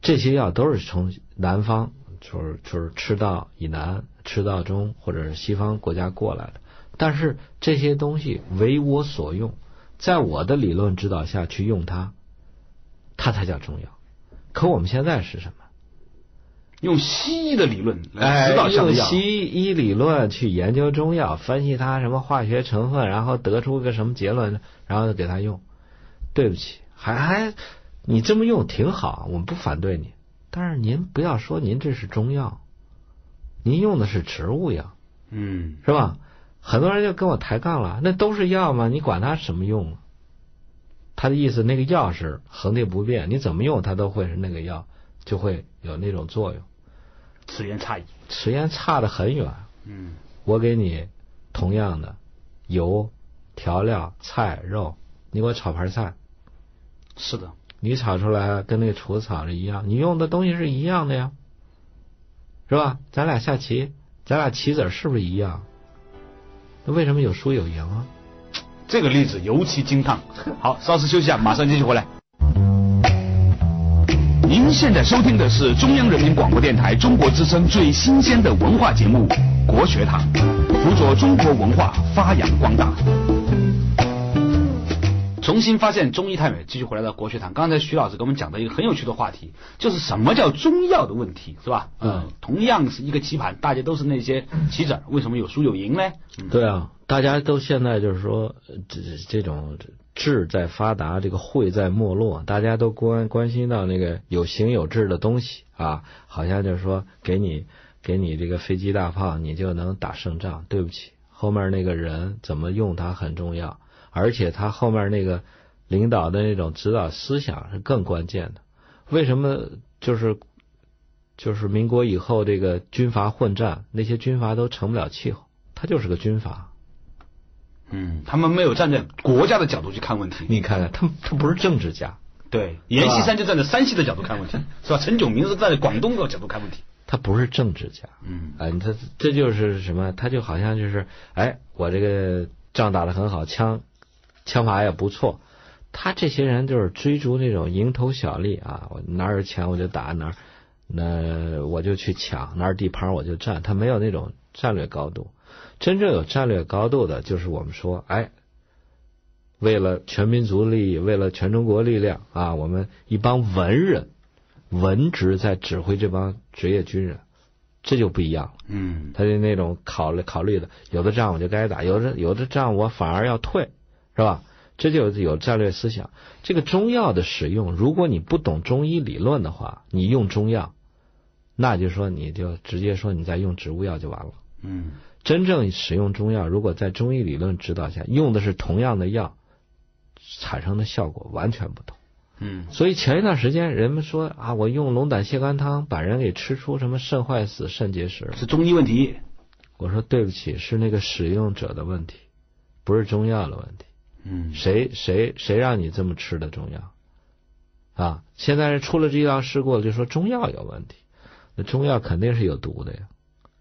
这些药都是从南方，就是就是赤道以南、赤道中或者是西方国家过来的。但是这些东西为我所用，在我的理论指导下去用它，它才叫中药。可我们现在是什么？用西医的理论来指导哎用香药。西医理论去研究中药，分析它什么化学成分，然后得出个什么结论，然后给他用。对不起，还还你这么用挺好，我们不反对你，但是您不要说您这是中药，您用的是植物药，嗯，是吧？很多人就跟我抬杠了，那都是药嘛？你管它什么用啊？他的意思，那个药是恒定不变，你怎么用它都会是那个药，就会有那种作用。此言差矣。此言差得很远。嗯，我给你同样的油、调料、菜、肉，你给我炒盘菜，是的，你炒出来跟那个厨子炒的一样，你用的东西是一样的呀，是吧？咱俩下棋，咱俩棋子儿是不是一样？那为什么有输有赢啊？这个例子尤其惊叹。好，稍事休息一下，马上继续回来。您现在收听的是中央人民广播电台中国之声最新鲜的文化节目《国学堂》，辅佐中国文化发扬光大。重新发现中医太美，继续回来到国学堂。刚才徐老师给我们讲的一个很有趣的话题，就是什么叫中药的问题，是吧？嗯，同样是一个棋盘，大家都是那些棋子，为什么有输有赢呢？嗯，对啊，大家都现在就是说，呃这这种智在发达，这个慧在没落，大家都关关心到那个有形有质的东西啊，好像就是说给你给你这个飞机大炮，你就能打胜仗。对不起，后面那个人怎么用它很重要，而且他后面那个领导的那种指导思想是更关键的。为什么就是就是民国以后这个军阀混战，那些军阀都成不了气候，他就是个军阀。嗯，他们没有站在国家的角度去看问题。你看看，他他不是政治家，对，阎锡山就站在山西的角度看问题，是吧？陈炯明是站在广东的角度看问题。他不是政治家。嗯，哎，他这就是什么？他就好像就是，哎，我这个仗打得很好，枪枪法也不错。他这些人就是追逐那种蝇头小利啊，我哪儿有钱我就打哪儿，那我就去抢哪儿地盘我就占，他没有那种战略高度。真正有战略高度的，就是我们说，哎，为了全民族利益，为了全中国力量啊，我们一帮文人、文职在指挥这帮职业军人，这就不一样了。嗯，他的那种考虑考虑的，有的仗我就该打，有的有的仗我反而要退，是吧？这就有战略思想。这个中药的使用，如果你不懂中医理论的话，你用中药，那就说你就直接说你在用植物药就完了。嗯，真正使用中药，如果在中医理论指导下，用的是同样的药，产生的效果完全不同。嗯，所以前一段时间人们说啊，我用龙胆泻肝汤把人给吃出什么肾坏死、肾结石了。是中医问题。我说对不起，是那个使用者的问题，不是中药的问题。嗯，谁谁谁让你这么吃的中药啊？现在出了医疗事故，就说中药有问题，那中药肯定是有毒的呀。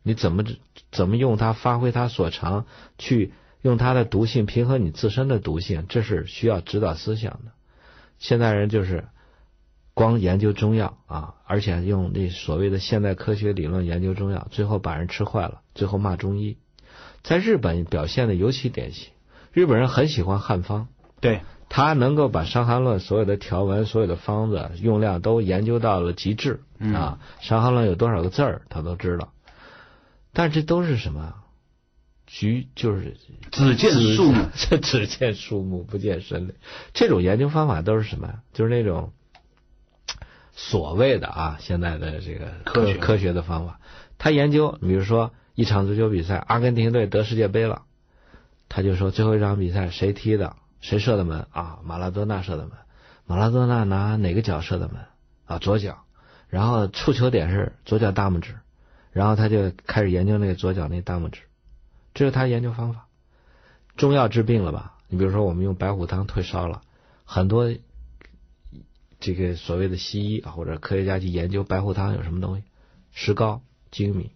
你怎么怎么用它发挥它所长，去用它的毒性平衡你自身的毒性，这是需要指导思想的。现代人就是光研究中药啊，而且用那所谓的现代科学理论研究中药，最后把人吃坏了，最后骂中医。在日本表现的尤其典型。日本人很喜欢汉方，对他能够把《伤寒论》所有的条文、所有的方子用量都研究到了极致啊，《伤寒论》有多少个字儿他都知道。但这都是什么？局就是只见树木，这只见树木不见森林。这种研究方法都是什么？就是那种所谓的啊，现在的这个科学科学的方法。他研究，比如说一场足球比赛，阿根廷队得世界杯了。他就说最后一场比赛谁踢的，谁射的门啊？马拉多纳射的门。马拉多纳拿哪个脚射的门啊？左脚。然后触球点是左脚大拇指。然后他就开始研究那个左脚那大拇指，这是他研究方法。中药治病了吧？你比如说我们用白虎汤退烧了，很多这个所谓的西医啊或者科学家去研究白虎汤有什么东西，石膏、粳米，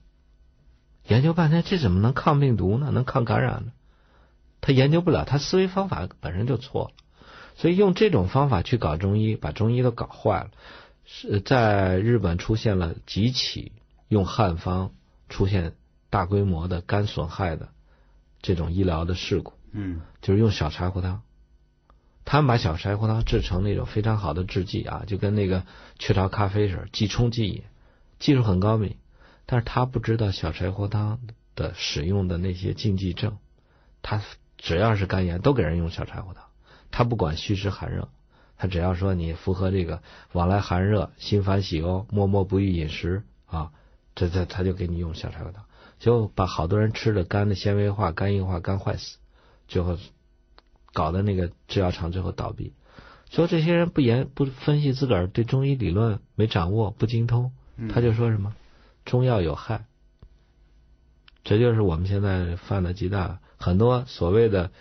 研究半天这怎么能抗病毒呢？能抗感染呢？他研究不了，他思维方法本身就错了，所以用这种方法去搞中医，把中医都搞坏了。是在日本出现了几起用汉方出现大规模的肝损害的这种医疗的事故，嗯，就是用小柴胡汤，他们把小柴胡汤制成那种非常好的制剂啊，就跟那个雀巢咖啡似的，即冲即饮，技术很高明，但是他不知道小柴胡汤的使用的那些禁忌症，他。只要是肝炎，都给人用小柴胡汤。他不管虚实寒热，他只要说你符合这个往来寒热、心烦喜忧、默默不欲饮食啊，这这他就给你用小柴胡汤，就把好多人吃的肝的纤维化、肝硬化、肝坏死，最后搞得那个制药厂最后倒闭。说这些人不研不分析自个儿对中医理论没掌握、不精通，他就说什么中药有害。这就是我们现在犯的极大很多所谓的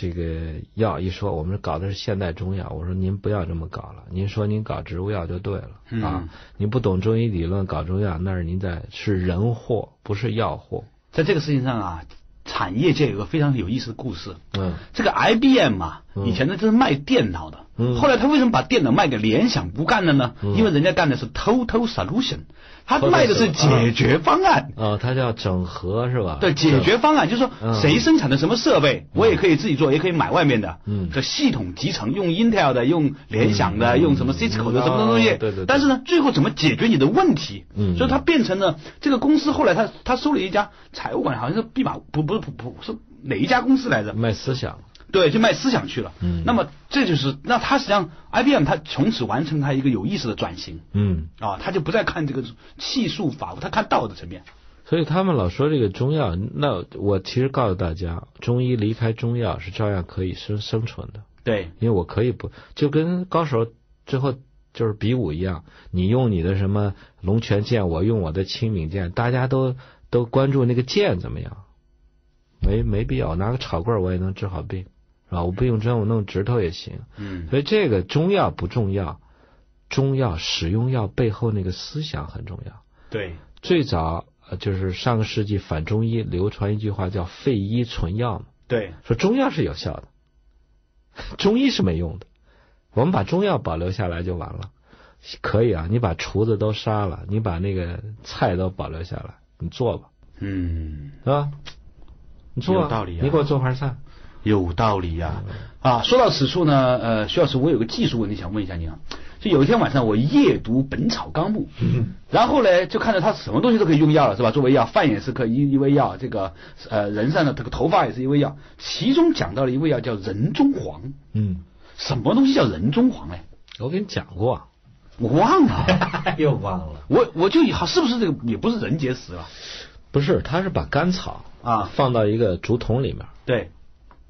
这个药一说，我们搞的是现代中药。我说您不要这么搞了，您说您搞植物药就对了啊！您不懂中医理论搞中药，那是您在是人祸，不是药祸。在这个事情上啊，产业界有个非常有意思的故事。嗯，这个 IBM 啊，以前呢就是卖电脑的，嗯后来他为什么把电脑卖给联想不干了呢？因为人家干的是 Total Solution，他卖的是解决方案。哦，它叫整合是吧？对，解决方案就是说，嗯谁生产的什么设备，我也可以自己做，也可以买外面的。嗯这系统集成，用 Intel 的，用联想的，嗯用什么 Cisco 的，嗯什么东西。哦对对对但是呢，最后怎么解决你的问题？嗯所以它变成了这个公司后来他他收了一家财务管，好像是毕马不不是不不是哪一家公司来着？卖思想。对，就卖思想去了。嗯那么这就是那他实际上 IBM 它从此完成它一个有意思的转型嗯，啊，他就不再看这个技术法，他看道德层面。所以他们老说这个中药，那我其实告诉大家，中医离开中药是照样可以生生存的。对，因为我可以不就跟高手最后就是比武一样，你用你的什么龙泉剑，我用我的青冥剑，大家都都关注那个剑怎么样，没没必要，拿个草棍我也能治好病，是吧？我不用针，我弄指头也行。嗯所以这个中药不重要，中药使用药背后那个思想很重要。对，最早呃就是上个世纪反中医流传一句话叫“废医存药”嘛，对，说中药是有效的，中医是没用的。我们把中药保留下来就完了，可以啊。你把厨子都杀了，你把那个菜都保留下来，你做吧，嗯，是吧？你做、有道理啊你给我做盘菜。有道理呀、啊。说到此处呢，呃，徐老师，我有个技术问题想问一下你啊。就有一天晚上，我夜读《本草纲目》，然后呢，就看到他什么东西都可以用药了，是吧？作为药，饭也是可以一一味药，这个呃人上的这个头发也是一味药。其中讲到了一味药叫人中黄，嗯，什么东西叫人中黄呢？我跟你讲过，我忘了，又忘了。我我就好是不是这个也不是人结石了不是，他是把甘草啊？放到一个竹筒里面，对，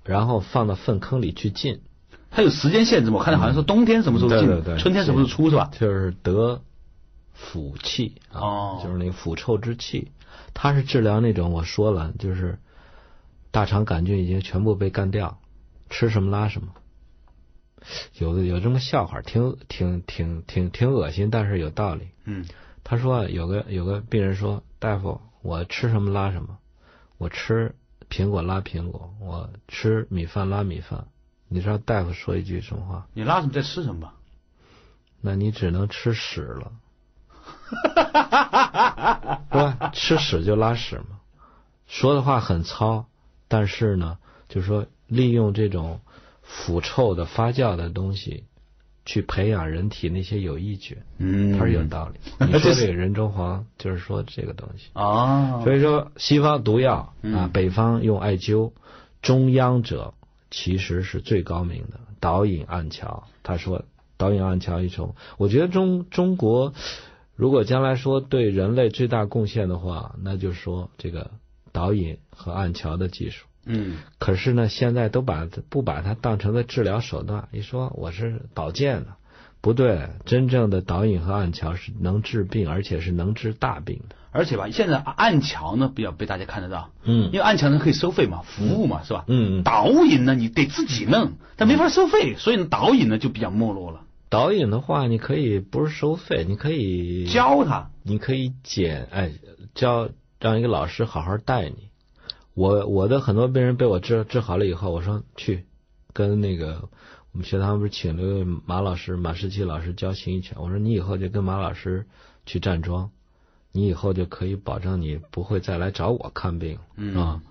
然后放到粪坑里去浸，它有时间限制吗？我看到好像说冬天什么时候进，对对对春天什么时候出是吧？就是得腐气啊，哦就是那个腐臭之气。它是治疗那种我说了，就是大肠杆菌已经全部被干掉，吃什么拉什么。有的有这么笑话，挺挺挺挺挺恶心，但是有道理。嗯他说有个有个病人说，大夫，我吃什么拉什么，我吃苹果拉苹果，我吃米饭拉米饭。你知道大夫说一句什么话？你拉什么再吃什么吧？那你只能吃屎了，是吧？吃屎就拉屎嘛。说的话很糙，但是呢，就是说利用这种腐臭的发酵的东西，去培养人体那些有益菌，嗯他是有道理。你说这个人中黄，就是说这个东西。啊，所以说，西方毒药啊嗯，北方用艾灸，中央者其实是最高明的导引暗桥。他说，导引暗桥一种，我觉得中中国如果将来说对人类最大贡献的话，那就是说这个导引和暗桥的技术。嗯可是呢，现在都把不把它当成个治疗手段，一说我是保健的，不对，真正的导引和暗桥是能治病，而且是能治大病的。而且吧，现在暗桥呢比较被大家看得到，嗯因为暗桥呢可以收费嘛，服务嘛，是吧？嗯嗯导引呢你得自己弄，但没法收费，所以呢导引呢就比较没落了。导引的话，你可以不是收费，你可以教他，你可以减，哎，教让一个老师好好带你。我我的很多病人被我治治好了以后，我说去跟那个我们学堂不是请了一位马老师马世奇老师教形意拳，我说你以后就跟马老师去站桩，你以后就可以保证你不会再来找我看病嗯啊。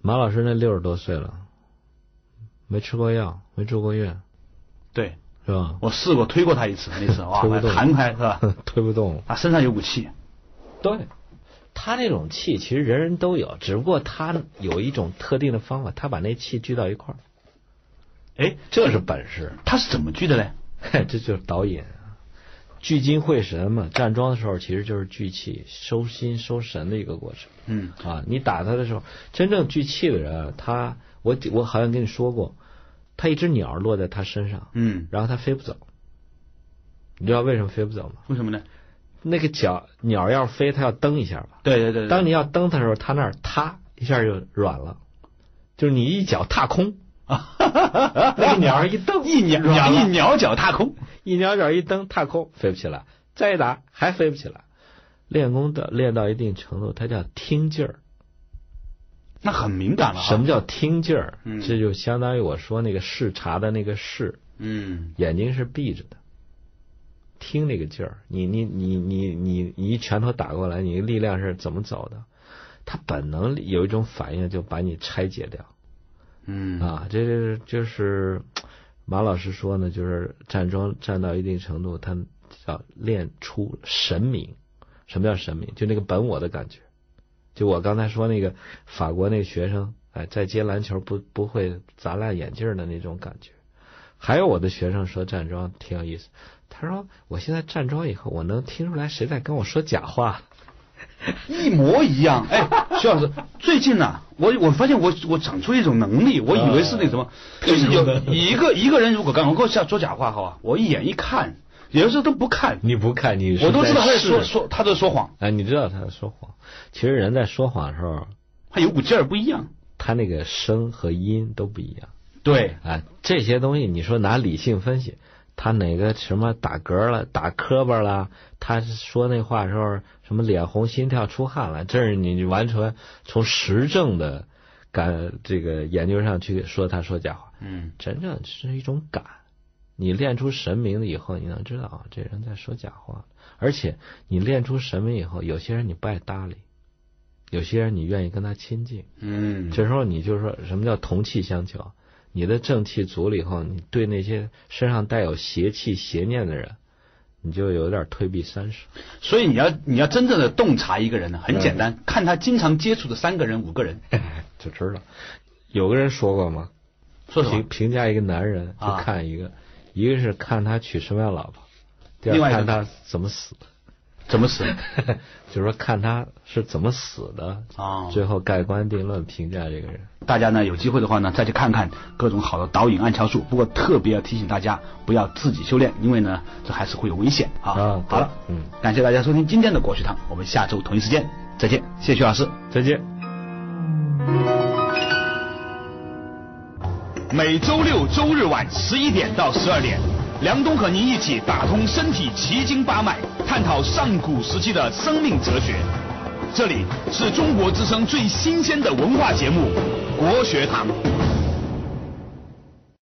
马老师那六十多岁了，没吃过药，没住过院，对是吧？我试过推过他一次，那次哇弹开是吧？推不动。他身上有股气，对，他那种气其实人人都有，只不过他有一种特定的方法，他把那气聚到一块儿，哎，这是本事。他是怎么聚的嘞？嘿，这就是导引啊，聚精会神嘛。站桩的时候其实就是聚气、收心、收神的一个过程嗯啊。你打他的时候，真正聚气的人啊，他我我好像跟你说过，他一只鸟落在他身上，嗯，然后他飞不走。你知道为什么飞不走吗？为什么呢？那个脚鸟要飞，它要蹬一下吧。对对对，对当你要蹬它的时候，它那儿塌一下就软了，就是你一脚踏空，那个鸟儿一蹬，一鸟软了一鸟脚踏空，一鸟脚一蹬踏空，飞不起来，再一打还飞不起来。练功的练到一定程度，它叫听劲儿。那很敏感了哈。什么叫听劲儿？嗯这就相当于我说那个视察的那个视，嗯眼睛是闭着的，听那个劲儿。你你你你你你一拳头打过来，你的力量是怎么走的？他本能有一种反应，就把你拆解掉嗯啊！这是就是马老师说呢，就是站桩站到一定程度，他叫练出神明。什么叫神明？就那个本我的感觉。就我刚才说那个法国那个学生，哎，在接篮球不不会砸烂眼镜的那种感觉。还有我的学生说站桩挺有意思，他说我现在站桩以后，我能听出来谁在跟我说假话。一模一样。哎，徐老师，最近呢、我我发现我我长出一种能力，我以为是那什么，就是有 一个一个人如果刚我下说假话好吧，我一眼一看，有的时候都不看，你不看你我都知道他在说说他在说谎，哎，你知道他在说谎。其实人在说谎的时候，他有股劲儿不一样。他那个声和音都不一样。对，啊，这些东西你说拿理性分析，他哪个什么打嗝了、打磕巴了，他说那话的时候什么脸红、心跳、出汗了，这是你完全从实证的感这个研究上去说他说假话，嗯，真正是一种感。你练出神明了以后，你能知道啊，这人在说假话。而且你练出神明以后，有些人你不爱搭理，有些人你愿意跟他亲近。嗯，这时候你就说什么叫同气相求？你的正气足了以后，你对那些身上带有邪气、邪念的人，你就有点退避三舍。所以你要你要真正的洞察一个人呢，很简单，看他经常接触的三个人、五个人，就知道。有个人说过吗？说什么评？评价一个男人，就啊看一个，一个是看他娶什么样老婆，第二看他怎么死，怎么死？就是说看他是怎么死的，啊最后盖棺定论评价这个人。大家呢有机会的话呢，再去看看各种好的导引暗桥术。不过特别要提醒大家，不要自己修炼，因为呢这还是会有危险啊。啊好了，嗯，感谢大家收听今天的国学堂，我们下周同一时间再见，谢谢徐老师。再见。每周六周日晚十一点到十二点，梁冬和您一起打通身体奇经八脉，探讨上古时期的生命哲学。这里是中国之声最新鲜的文化节目《国学堂》。